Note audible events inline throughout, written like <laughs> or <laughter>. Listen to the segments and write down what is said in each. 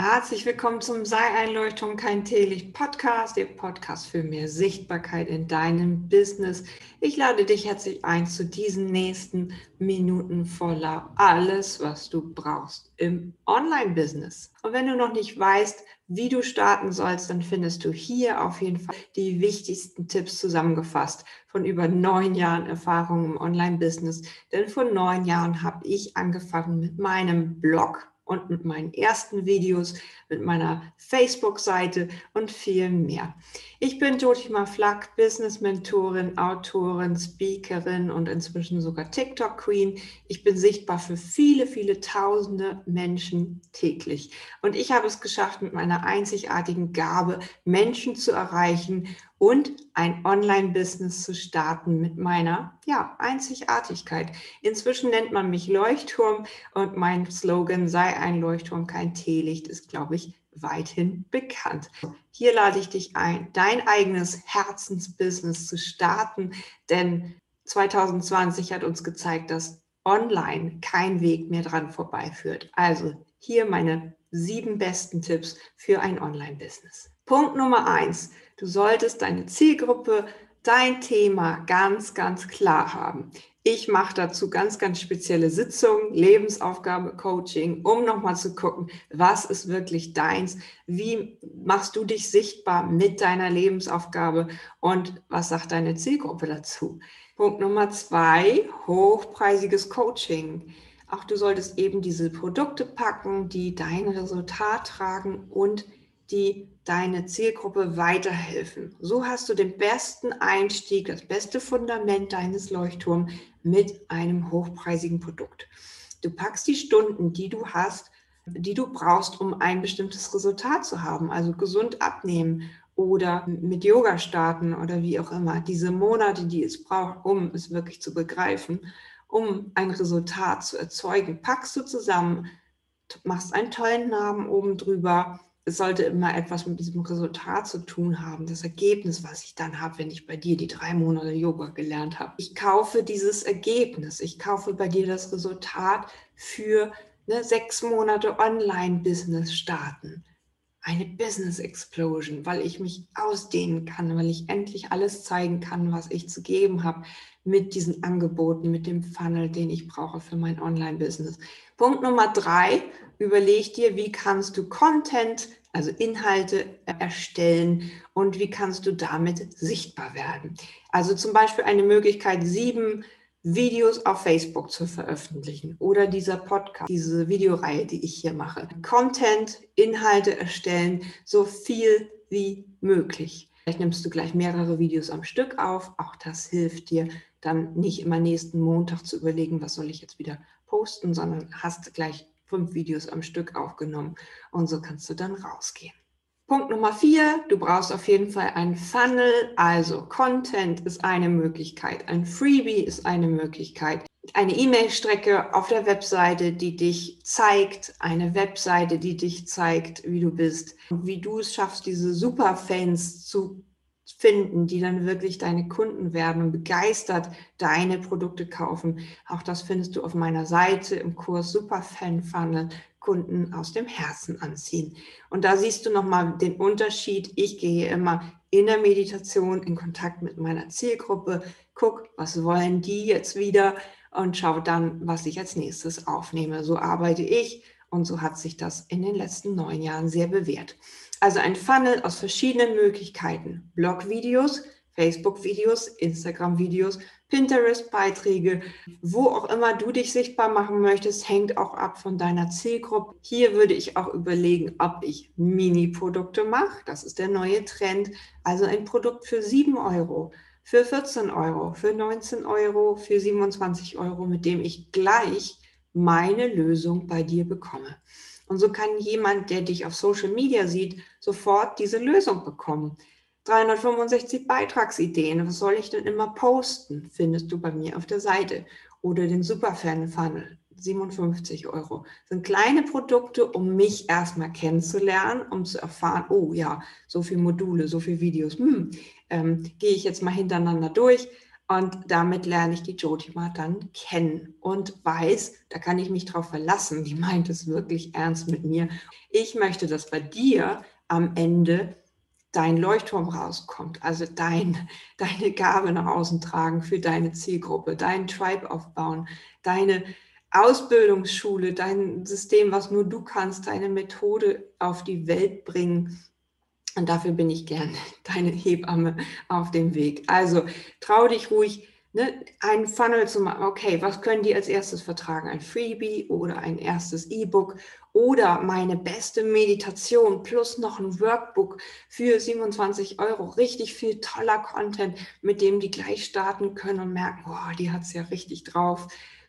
Herzlich willkommen zum Sei Einleuchtung kein Teelicht Podcast, der Podcast für mehr Sichtbarkeit in deinem Business. Ich lade dich herzlich ein zu diesen nächsten Minuten voller alles, was du brauchst im Online-Business. Und wenn du noch nicht weißt, wie du starten sollst, dann findest du hier auf jeden Fall die wichtigsten Tipps zusammengefasst von über neun Jahren Erfahrung im Online-Business. Denn vor neun Jahren habe ich angefangen mit meinem Blog und mit meinen ersten Videos, mit meiner Facebook-Seite und viel mehr. Ich bin Jotima Flack, Business-Mentorin, Autorin, Speakerin und inzwischen sogar TikTok-Queen. Ich bin sichtbar für viele, viele tausende Menschen täglich. Und ich habe es geschafft, mit meiner einzigartigen Gabe Menschen zu erreichen und ein Online-Business zu starten mit meiner ja, Einzigartigkeit. Inzwischen nennt man mich Leuchtturm und mein Slogan sei ein Leuchtturm, kein Teelicht ist, glaube ich, weithin bekannt. Hier lade ich dich ein, dein eigenes Herzensbusiness zu starten, denn 2020 hat uns gezeigt, dass online kein Weg mehr dran vorbeiführt. Also hier meine sieben besten Tipps für ein Online-Business. Punkt Nummer eins Du solltest deine Zielgruppe, dein Thema ganz, ganz klar haben. Ich mache dazu ganz, ganz spezielle Sitzungen, Lebensaufgabe, Coaching, um nochmal zu gucken, was ist wirklich deins, wie machst du dich sichtbar mit deiner Lebensaufgabe und was sagt deine Zielgruppe dazu. Punkt Nummer zwei, hochpreisiges Coaching. Auch du solltest eben diese Produkte packen, die dein Resultat tragen und die deine Zielgruppe weiterhelfen. So hast du den besten Einstieg, das beste Fundament deines Leuchtturms mit einem hochpreisigen Produkt. Du packst die Stunden, die du hast, die du brauchst, um ein bestimmtes Resultat zu haben, also gesund abnehmen oder mit Yoga starten oder wie auch immer. Diese Monate, die es braucht, um es wirklich zu begreifen, um ein Resultat zu erzeugen, packst du zusammen, machst einen tollen Namen oben drüber es sollte immer etwas mit diesem Resultat zu tun haben, das Ergebnis, was ich dann habe, wenn ich bei dir die drei Monate Yoga gelernt habe. Ich kaufe dieses Ergebnis, ich kaufe bei dir das Resultat für ne, sechs Monate Online-Business starten. Eine Business Explosion, weil ich mich ausdehnen kann, weil ich endlich alles zeigen kann, was ich zu geben habe mit diesen Angeboten, mit dem Funnel, den ich brauche für mein Online-Business. Punkt Nummer drei, überleg dir, wie kannst du Content also Inhalte erstellen und wie kannst du damit sichtbar werden. Also zum Beispiel eine Möglichkeit, sieben Videos auf Facebook zu veröffentlichen oder dieser Podcast, diese Videoreihe, die ich hier mache. Content, Inhalte erstellen, so viel wie möglich. Vielleicht nimmst du gleich mehrere Videos am Stück auf. Auch das hilft dir, dann nicht immer nächsten Montag zu überlegen, was soll ich jetzt wieder posten, sondern hast gleich fünf Videos am Stück aufgenommen. Und so kannst du dann rausgehen. Punkt Nummer vier, du brauchst auf jeden Fall ein Funnel, also Content ist eine Möglichkeit, ein Freebie ist eine Möglichkeit, eine E-Mail-Strecke auf der Webseite, die dich zeigt, eine Webseite, die dich zeigt, wie du bist. Und wie du es schaffst, diese Superfans zu finden, die dann wirklich deine Kunden werden und begeistert deine Produkte kaufen. Auch das findest du auf meiner Seite im Kurs Super Fan Funnel Kunden aus dem Herzen anziehen. Und da siehst du nochmal den Unterschied. Ich gehe immer in der Meditation in Kontakt mit meiner Zielgruppe, guck, was wollen die jetzt wieder und schau dann, was ich als nächstes aufnehme. So arbeite ich und so hat sich das in den letzten neun Jahren sehr bewährt. Also ein Funnel aus verschiedenen Möglichkeiten. Blog-Videos, Facebook-Videos, Instagram-Videos, Pinterest-Beiträge, wo auch immer du dich sichtbar machen möchtest, hängt auch ab von deiner Zielgruppe. Hier würde ich auch überlegen, ob ich Mini-Produkte mache. Das ist der neue Trend. Also ein Produkt für 7 Euro, für 14 Euro, für 19 Euro, für 27 Euro, mit dem ich gleich meine Lösung bei dir bekomme. Und so kann jemand, der dich auf Social Media sieht, sofort diese Lösung bekommen. 365 Beitragsideen, was soll ich denn immer posten, findest du bei mir auf der Seite. Oder den Superfan Funnel, 57 Euro. Das sind kleine Produkte, um mich erstmal kennenzulernen, um zu erfahren, oh ja, so viele Module, so viele Videos, hm, ähm, gehe ich jetzt mal hintereinander durch Und damit lerne ich die Jotima dann kennen und weiß, da kann ich mich drauf verlassen. Die meint es wirklich ernst mit mir. Ich möchte, dass bei dir am Ende dein Leuchtturm rauskommt, also dein, <laughs> deine Gabe nach außen tragen für deine Zielgruppe, deinen Tribe aufbauen, deine Ausbildungsschule, dein System, was nur du kannst, deine Methode auf die Welt bringen. Und dafür bin ich gern <laughs> deine Hebamme auf dem Weg. Also trau dich ruhig, ne, einen Funnel zu machen. Okay, was können die als erstes vertragen? Ein Freebie oder ein erstes E-Book oder meine beste Meditation plus noch ein Workbook für 27 Euro. Richtig viel toller Content, mit dem die gleich starten können und merken, boah, die hat es ja richtig drauf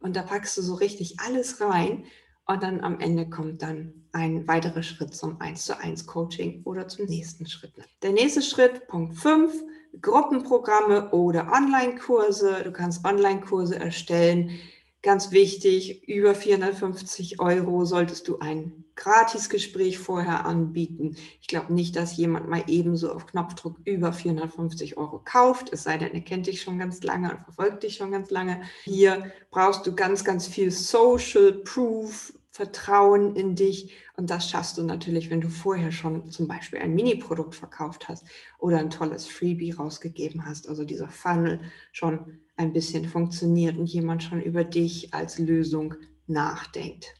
und da packst du so richtig alles rein und dann am Ende kommt dann ein weiterer Schritt zum 1 zu 1 Coaching oder zum nächsten Schritt. Der nächste Schritt, Punkt 5, Gruppenprogramme oder Online-Kurse. Du kannst Online-Kurse erstellen. Ganz wichtig, über 450 Euro solltest du ein Gratisgespräch vorher anbieten. Ich glaube nicht, dass jemand mal ebenso auf Knopfdruck über 450 Euro kauft, es sei denn, er kennt dich schon ganz lange und verfolgt dich schon ganz lange. Hier brauchst du ganz, ganz viel Social Proof, Vertrauen in dich und das schaffst du natürlich, wenn du vorher schon zum Beispiel ein Mini-Produkt verkauft hast oder ein tolles Freebie rausgegeben hast, also dieser Funnel schon ein bisschen funktioniert und jemand schon über dich als Lösung nachdenkt.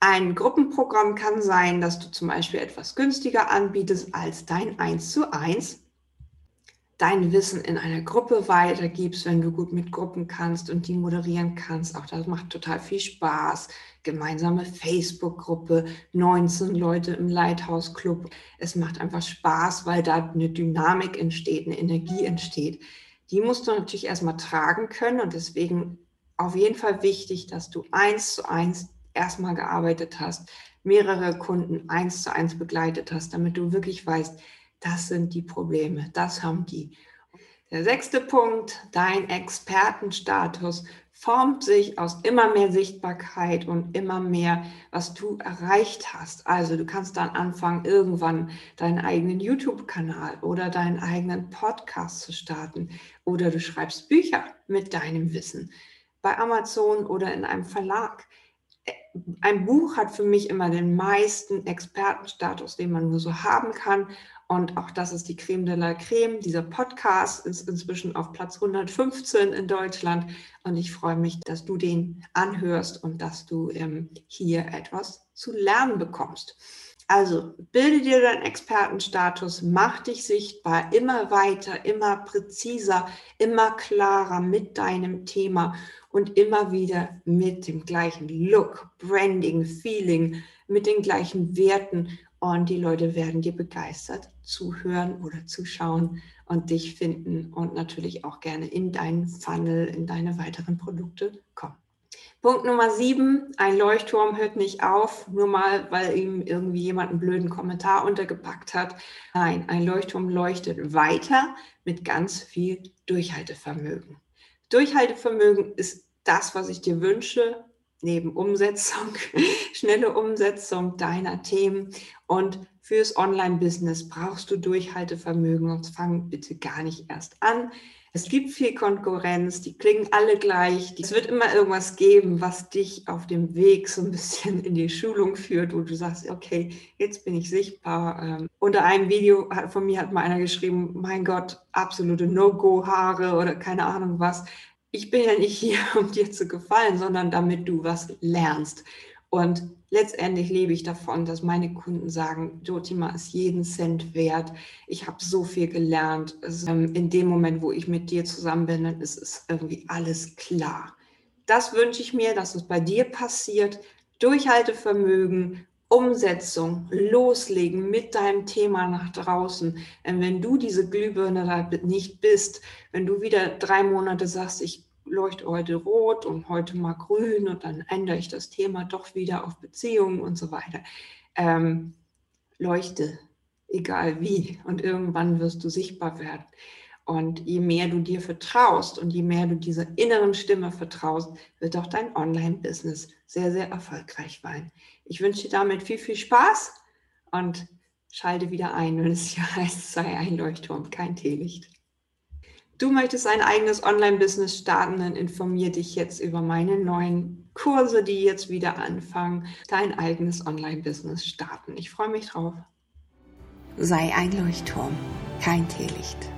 Ein Gruppenprogramm kann sein, dass du zum Beispiel etwas günstiger anbietest als dein 1 zu 1, dein Wissen in einer Gruppe weitergibst, wenn du gut mit Gruppen kannst und die moderieren kannst. Auch das macht total viel Spaß. Gemeinsame Facebook-Gruppe, 19 Leute im Lighthouse-Club. Es macht einfach Spaß, weil da eine Dynamik entsteht, eine Energie entsteht. Die musst du natürlich erstmal tragen können und deswegen auf jeden Fall wichtig, dass du eins zu eins erstmal gearbeitet hast, mehrere Kunden eins zu eins begleitet hast, damit du wirklich weißt, das sind die Probleme, das haben die. Der sechste Punkt, dein Expertenstatus formt sich aus immer mehr Sichtbarkeit und immer mehr, was du erreicht hast. Also du kannst dann anfangen, irgendwann deinen eigenen YouTube-Kanal oder deinen eigenen Podcast zu starten oder du schreibst Bücher mit deinem Wissen bei Amazon oder in einem Verlag ein Buch hat für mich immer den meisten Expertenstatus, den man nur so haben kann. Und auch das ist die Creme de la Creme. Dieser Podcast ist inzwischen auf Platz 115 in Deutschland. Und ich freue mich, dass du den anhörst und dass du ähm, hier etwas zu lernen bekommst. Also bilde dir deinen Expertenstatus, mach dich sichtbar, immer weiter, immer präziser, immer klarer mit deinem Thema und immer wieder mit dem gleichen Look, Branding, Feeling, mit den gleichen Werten. Und die Leute werden dir begeistert zuhören oder zuschauen und dich finden und natürlich auch gerne in deinen Funnel, in deine weiteren Produkte kommen. Punkt Nummer sieben, ein Leuchtturm hört nicht auf, nur mal, weil ihm irgendwie jemand einen blöden Kommentar untergepackt hat. Nein, ein Leuchtturm leuchtet weiter mit ganz viel Durchhaltevermögen. Durchhaltevermögen ist das, was ich dir wünsche, neben Umsetzung, <laughs> schnelle Umsetzung deiner Themen. Und fürs Online-Business brauchst du Durchhaltevermögen und fang bitte gar nicht erst an. Es gibt viel Konkurrenz, die klingen alle gleich. Es wird immer irgendwas geben, was dich auf dem Weg so ein bisschen in die Schulung führt, wo du sagst, okay, jetzt bin ich sichtbar. Ähm, unter einem Video von mir hat mal einer geschrieben, mein Gott, absolute No-Go-Haare oder keine Ahnung was. Ich bin ja nicht <laughs> hier, um dir zu gefallen, sondern damit du was lernst. Und letztendlich lebe ich davon, dass meine Kunden sagen, Jotima ist jeden Cent wert. Ich habe so viel gelernt. Es, ähm, in dem Moment, wo ich mit dir zusammen bin, dann ist es irgendwie alles klar. Das wünsche ich mir, dass es bei dir passiert. Durchhaltevermögen, Umsetzung, loslegen mit deinem Thema nach draußen. Denn wenn du diese Glühbirne da nicht bist, wenn du wieder drei Monate sagst, ich leuchte heute rot und heute mal grün und dann ändere ich das Thema doch wieder auf Beziehungen und so weiter. Ähm, leuchte, egal wie. Und irgendwann wirst du sichtbar werden. Und je mehr du dir vertraust und je mehr du dieser inneren Stimme vertraust, wird auch dein Online-Business sehr, sehr erfolgreich sein. Ich wünsche dir damit viel, viel Spaß und schalte wieder ein, wenn es hier <laughs> heißt, sei ein Leuchtturm, kein Teelicht. Du möchtest ein eigenes Online-Business starten, dann informier dich jetzt über meine neuen Kurse, die jetzt wieder anfangen, dein eigenes Online-Business starten. Ich freue mich drauf. Sei ein Leuchtturm, kein Teelicht.